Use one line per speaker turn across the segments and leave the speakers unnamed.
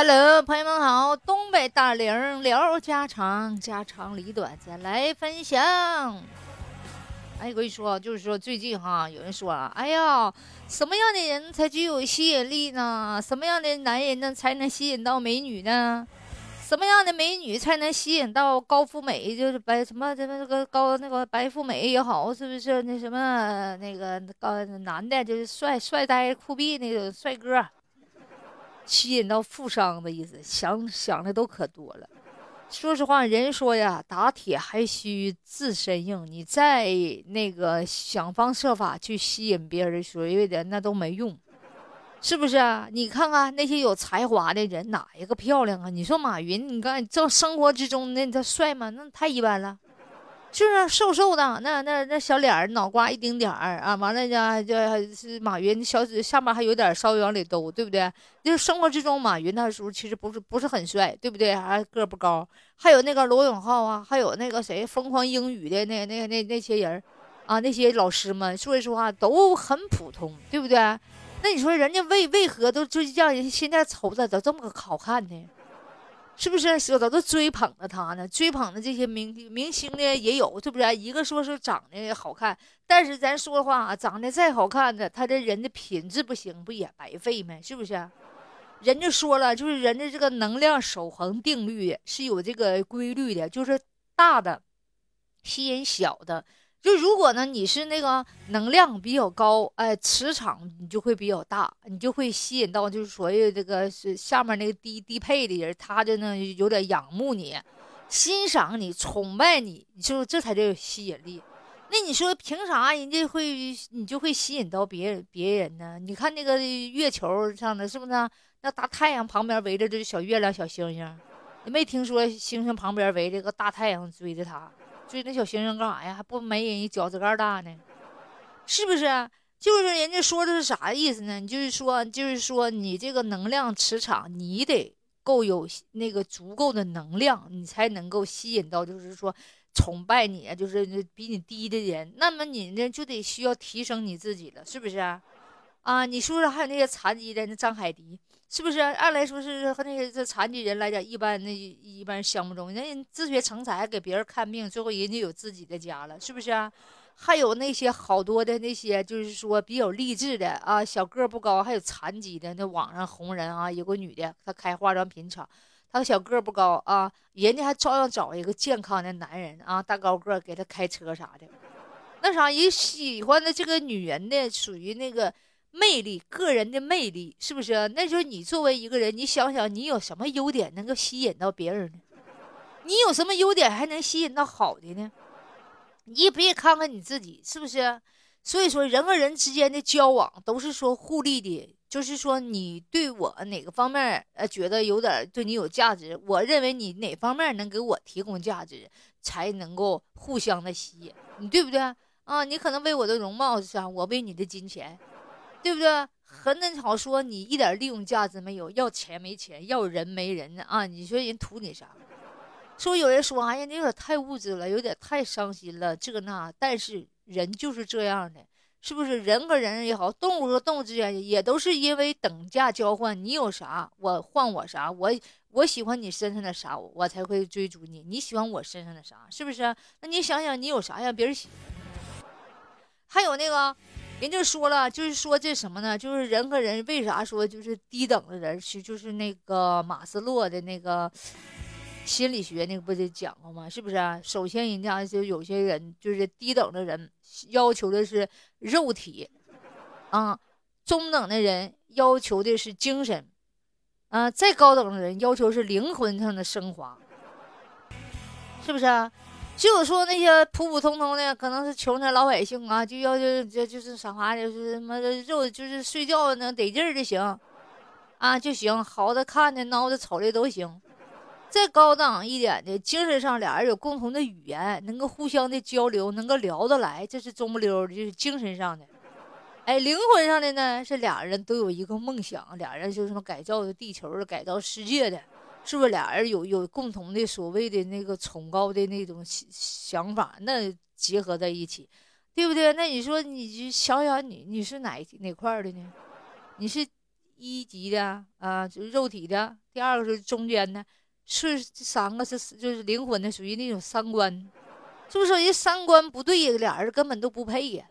Hello，朋友们好，东北大玲聊家常，家长里短，咱来分享。哎，我跟你说，就是说最近哈，有人说了，哎呀，什么样的人才具有吸引力呢？什么样的男人呢才能吸引到美女呢？什么样的美女才能吸引到高富美？就是白什么什么那个高那个白富美也好，是不是那什么那个高男的，就是帅帅呆酷毙那种帅哥？吸引到富商的意思，想想的都可多了。说实话，人说呀，打铁还需自身硬。你再那个想方设法去吸引别人所谓的那都没用，是不是啊？你看看那些有才华的人，哪一个漂亮啊？你说马云，你看这生活之中那他帅吗？那太一般了。就是瘦瘦的，那那那小脸儿，脑瓜一丁点儿啊，完了呢，就是马云小嘴下面还有点稍微往里兜，对不对？就是生活之中，马云那时候其实不是不是很帅，对不对？还个不高。还有那个罗永浩啊，还有那个谁，疯狂英语的那那那那些人啊，那些老师们，说实话都很普通，对不对？那你说人家为为何都就让人现在瞅着都这么个好看呢？是不是说都追捧着他呢？追捧的这些明明星呢也有，是不是？一个说是长得好看，但是咱说话啊，长得再好看的，他这人的品质不行，不也白费吗？是不是？人家说了，就是人的这个能量守恒定律是有这个规律的，就是大的吸引小的。就如果呢，你是那个能量比较高，哎，磁场你就会比较大，你就会吸引到就是所谓这个是下面那个低低配的人，他就呢有点仰慕你，欣赏你，崇拜你，就这才叫有吸引力。那你说凭啥人家会你就会吸引到别人别人呢？你看那个月球上的是不是？那大太阳旁边围着这小月亮、小星星，没听说星星旁边围着个大太阳追着他？追那小星星干啥呀？还不没人家脚趾盖大呢，是不是？就是人家说的是啥意思呢？你就是说，就是说你这个能量磁场，你得够有那个足够的能量，你才能够吸引到，就是说崇拜你，就是比你低的人。那么你呢，就得需要提升你自己了，是不是？啊，你说说，还有那些残疾的那张海迪。是不是按来说是和那些这残疾人来讲，一般那一般相不中。人家自学成才，给别人看病，最后人家有自己的家了，是不是啊？还有那些好多的那些，就是说比较励志的啊，小个不高，还有残疾的那网上红人啊，有个女的，她开化妆品厂，她小个不高啊，人家还照样找一个健康的男人啊，大高个给她开车啥的。那啥，人喜欢的这个女人呢，属于那个。魅力，个人的魅力是不是？那时候你作为一个人，你想想，你有什么优点能够吸引到别人呢？你有什么优点还能吸引到好的呢？你别看看你自己，是不是？所以说，人和人之间的交往都是说互利的，就是说你对我哪个方面呃觉得有点对你有价值，我认为你哪方面能给我提供价值，才能够互相的吸引，你对不对啊？你可能为我的容貌上，我为你的金钱。对不对？很那好说，你一点利用价值没有，要钱没钱，要人没人呢啊！你说人图你啥？说有人说，哎呀，你有点太物质了，有点太伤心了，这那。但是人就是这样的，是不是？人和人也好，动物和动物之间也都是因为等价交换，你有啥，我换我啥，我我喜欢你身上的啥，我才会追逐你。你喜欢我身上的啥，是不是？那你想想，你有啥让别人喜欢？还有那个。人就说了，就是说这什么呢？就是人和人为啥说就是低等的人是就是那个马斯洛的那个心理学那个不得讲过吗？是不是啊？首先人家就有些人就是低等的人要求的是肉体，啊，中等的人要求的是精神，啊，再高等的人要求是灵魂上的升华，是不是啊？就说那些普普通通的，可能是穷的老百姓啊，就要就就就是啥话，就是什么肉，就是睡觉能得劲儿就行，啊就行，好的看的、孬的、丑的都行。再高档一点的，精神上俩人有共同的语言，能够互相的交流，能够聊得来，这是中不溜的，就是精神上的。哎，灵魂上的呢，是俩人都有一个梦想，俩人就是什么改造地球、改造世界的。是不是俩人有有共同的所谓的那个崇高的那种想法？那结合在一起，对不对？那你说，你就想想，你你是哪哪块的呢？你是一级的啊，就肉体的；第二个是中间的，是这三个是就是灵魂的，属于那种三观，是不是？人三观不对，俩人根本都不配呀。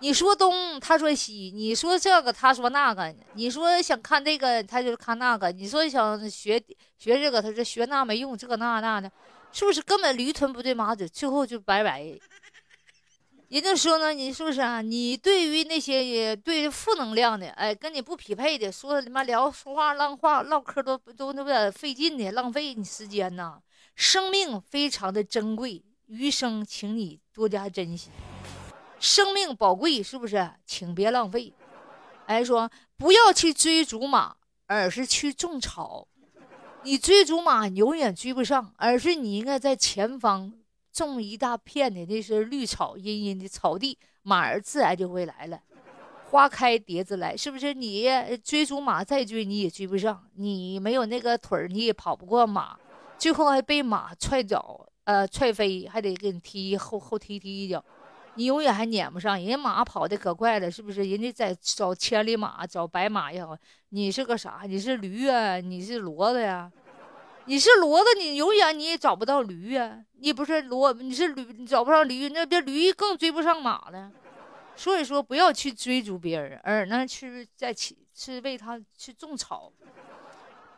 你说东，他说西；你说这个，他说那个；你说想看这个，他就看那个；你说想学学这个，他说学那没用，这个那那的，是不是？根本驴唇不对马嘴，最后就拜拜。人家说呢，你是不是啊？你对于那些也对负能量的，哎，跟你不匹配的，说他妈聊说话浪话唠嗑都都那么费劲的，浪费你时间呐。生命非常的珍贵，余生请你多加珍惜。生命宝贵，是不是？请别浪费。哎，说不要去追逐马，而是去种草。你追逐马永远追不上，而是你应该在前方。种一大片的那是绿草茵茵的草地，马儿自然就会来了。花开蝶子来，是不是？你追逐马再追你也追不上，你没有那个腿儿你也跑不过马，最后还被马踹走，呃，踹飞，还得给你踢后后踢踢一脚，你永远还撵不上。人家马跑的可快了，是不是？人家在找千里马，找白马也好，你是个啥？你是驴啊？你是骡子呀？你是骡子，你永远你也找不到驴呀。你不是骡，你是驴，你找不上驴，那这驴更追不上马了。所以说，不要去追逐别人，而呢去在去是为他去种草。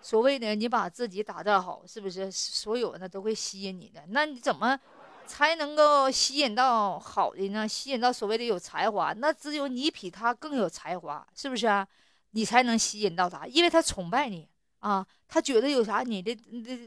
所谓的你把自己打造好，是不是所有的都会吸引你的？那你怎么才能够吸引到好的呢？吸引到所谓的有才华，那只有你比他更有才华，是不是啊？你才能吸引到他，因为他崇拜你。啊，他觉得有啥？你的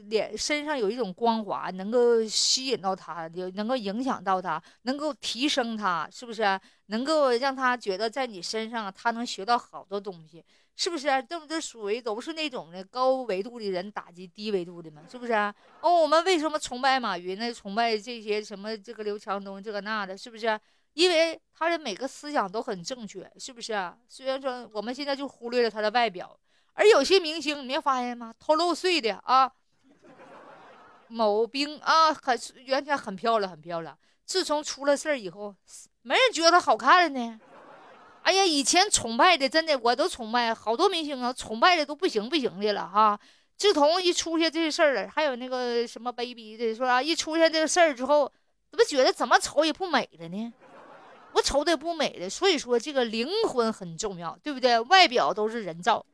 脸身上有一种光滑，能够吸引到他，有能够影响到他，能够提升他，是不是？能够让他觉得在你身上，他能学到好多东西，是不是？这不都属于都是那种的高维度的人打击低维度的吗？是不是？哦，我们为什么崇拜马云呢？崇拜这些什么这个刘强东这个那的，是不是？因为他的每个思想都很正确，是不是？虽然说我们现在就忽略了他的外表。而有些明星，你没发现吗？偷漏税的啊，某兵啊，很原先很漂亮，很漂亮。自从出了事儿以后，没人觉得她好看了呢。哎呀，以前崇拜的，真的我都崇拜好多明星啊，崇拜的都不行不行的了哈。自从一出现这事儿了，还有那个什么 baby 的，说啊，一出现这个事儿之后，怎么觉得怎么瞅也不美了呢？我瞅的也不美了。所以说，这个灵魂很重要，对不对？外表都是人造。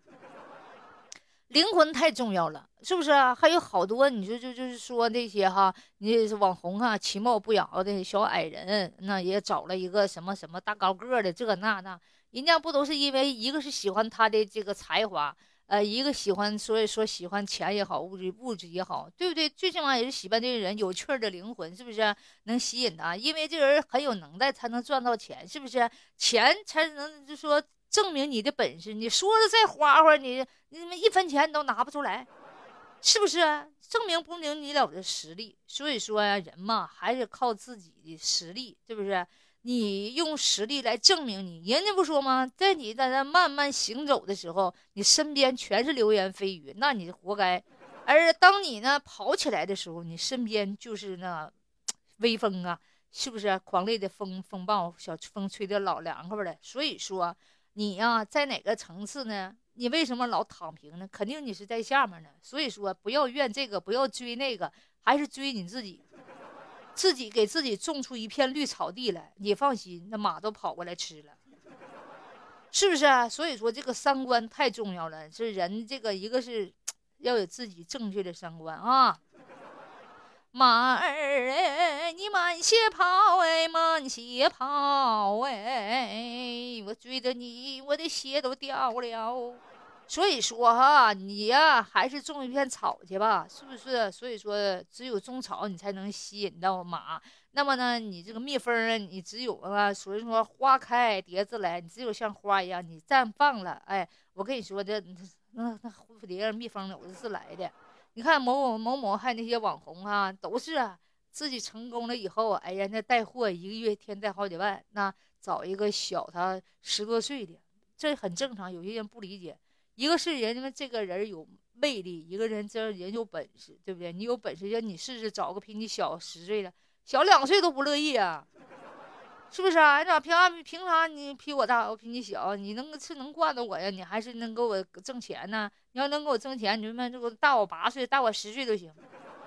灵魂太重要了，是不是啊？还有好多，你说就就是说那些哈，你是网红啊，其貌不扬的小矮人，那也找了一个什么什么大高个的，这那那，人家不都是因为一个是喜欢他的这个才华，呃，一个喜欢，所以说喜欢钱也好，物质物质也好，对不对？最起码也是喜欢这个人有趣的灵魂，是不是能吸引他？因为这人很有能耐，才能赚到钱，是不是？钱才能就说。证明你的本事，你说的再花花，你你们一分钱你都拿不出来，是不是？证明不明你了的实力。所以说呀，人嘛还是靠自己的实力，是不是？你用实力来证明你，人家不说吗？在你在那慢慢行走的时候，你身边全是流言蜚语，那你活该。而当你呢跑起来的时候，你身边就是那微风啊，是不是？狂烈的风风暴，小风吹的老凉快了。所以说。你呀，在哪个层次呢？你为什么老躺平呢？肯定你是在下面呢。所以说，不要怨这个，不要追那个，还是追你自己，自己给自己种出一片绿草地来。你放心，那马都跑过来吃了，是不是啊？所以说，这个三观太重要了。是人这个一个是 要有自己正确的三观啊。马儿哎，你慢些跑哎，慢些跑哎！我追着你，我的鞋都掉了。所以说哈，你呀还是种一片草去吧，是不是？所以说，只有种草，你才能吸引到马。那么呢，你这个蜜蜂啊，你只有啊，所以说花开蝶自来，你只有像花一样，你绽放了。哎，我跟你说这那那蝴蝶、蜜蜂都是来的。你看某某某某，还有那些网红啊，都是啊，自己成功了以后，哎呀，那带货一个月天带好几万，那找一个小他十多岁的，这很正常。有些人不理解，一个是人家这个人有魅力，一个人这人有本事，对不对？你有本事，让你试试找个比你小十岁的，小两岁都不乐意啊。是不是啊？你咋凭啥凭啥你比我大，我比你小？你能是能惯着我呀？你还是能给我挣钱呢？你要能给我挣钱，你他妈这个大我八岁，大我十岁都行。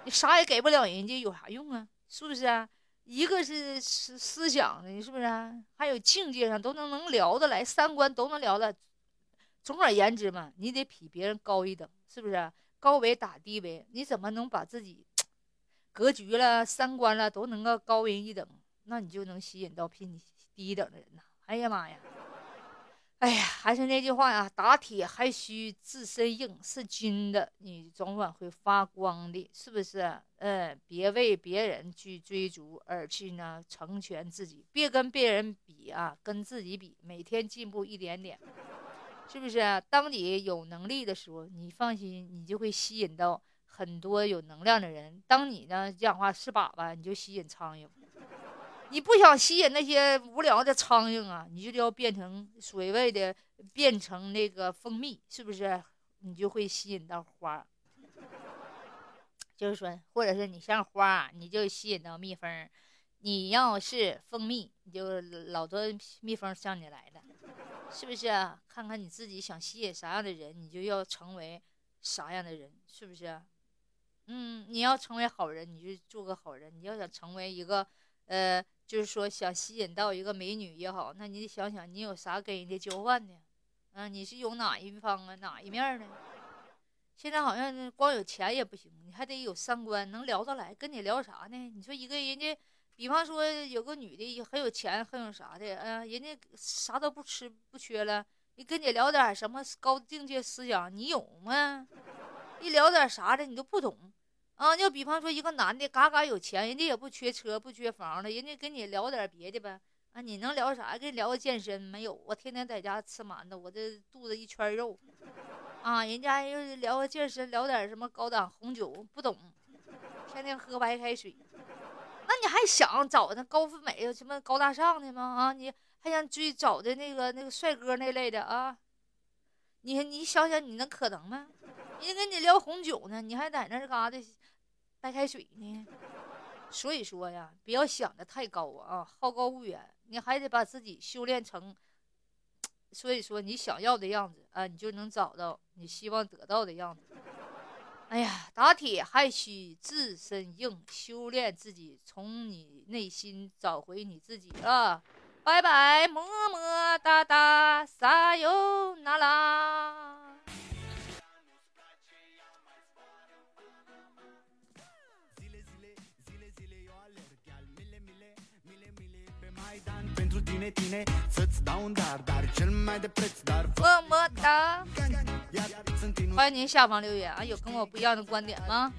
你啥也给不了人家，有啥用啊？是不是啊？一个是思思想的，是不是啊？还有境界上都能能聊得来，三观都能聊的。总而言之嘛，你得比别人高一等，是不是？高维打低维，你怎么能把自己 格局了、三观了都能够高人一等？那你就能吸引到比你低一等的人呐！哎呀妈呀！哎呀，还是那句话呀，打铁还需自身硬，是金的，你早晚会发光的，是不是？嗯，别为别人去追逐而去呢，成全自己，别跟别人比啊，跟自己比，每天进步一点点，是不是？当你有能力的时候，你放心，你就会吸引到很多有能量的人。当你呢讲话是粑粑，你就吸引苍蝇。你不想吸引那些无聊的苍蝇啊，你就要变成所谓的变成那个蜂蜜，是不是？你就会吸引到花。就是说，或者是你像花，你就吸引到蜜蜂；你要是蜂蜜，你就老多蜜蜂向你来的，是不是？看看你自己想吸引啥样的人，你就要成为啥样的人，是不是？嗯，你要成为好人，你就做个好人；你要想成为一个，呃。就是说，想吸引到一个美女也好，那你得想想，你有啥跟人家交换的？嗯，你是有哪一方啊，哪一面呢？现在好像光有钱也不行，你还得有三观，能聊得来。跟你聊啥呢？你说一个人家，比方说有个女的很有钱，很有啥的，嗯，人家啥都不吃不缺了，你跟你聊点什么高境界思想，你有吗？一聊点啥的，你都不懂。啊，就比方说一个男的嘎嘎有钱，人家也不缺车不缺房的，人家跟你聊点别的呗。啊，你能聊啥？跟你聊个健身没有？我天天在家吃馒头，我这肚子一圈肉。啊，人家又聊个健身，聊点什么高档红酒，不懂，天天喝白开水。那你还想找那高富美什么高大上的吗？啊，你还想追找的那个那个帅哥那类的啊？你你想想，你能可能吗？人家跟你聊红酒呢，你还在那嘎达。白开水呢，所以说呀，不要想的太高啊，好高骛远，你还得把自己修炼成，所以说你想要的样子啊，你就能找到你希望得到的样子。哎呀，打铁还需自身硬，修炼自己，从你内心找回你自己啊。拜拜，么么哒哒，撒由那拉。么么哒！欢迎您下方留言啊，有跟我不一样的观点吗？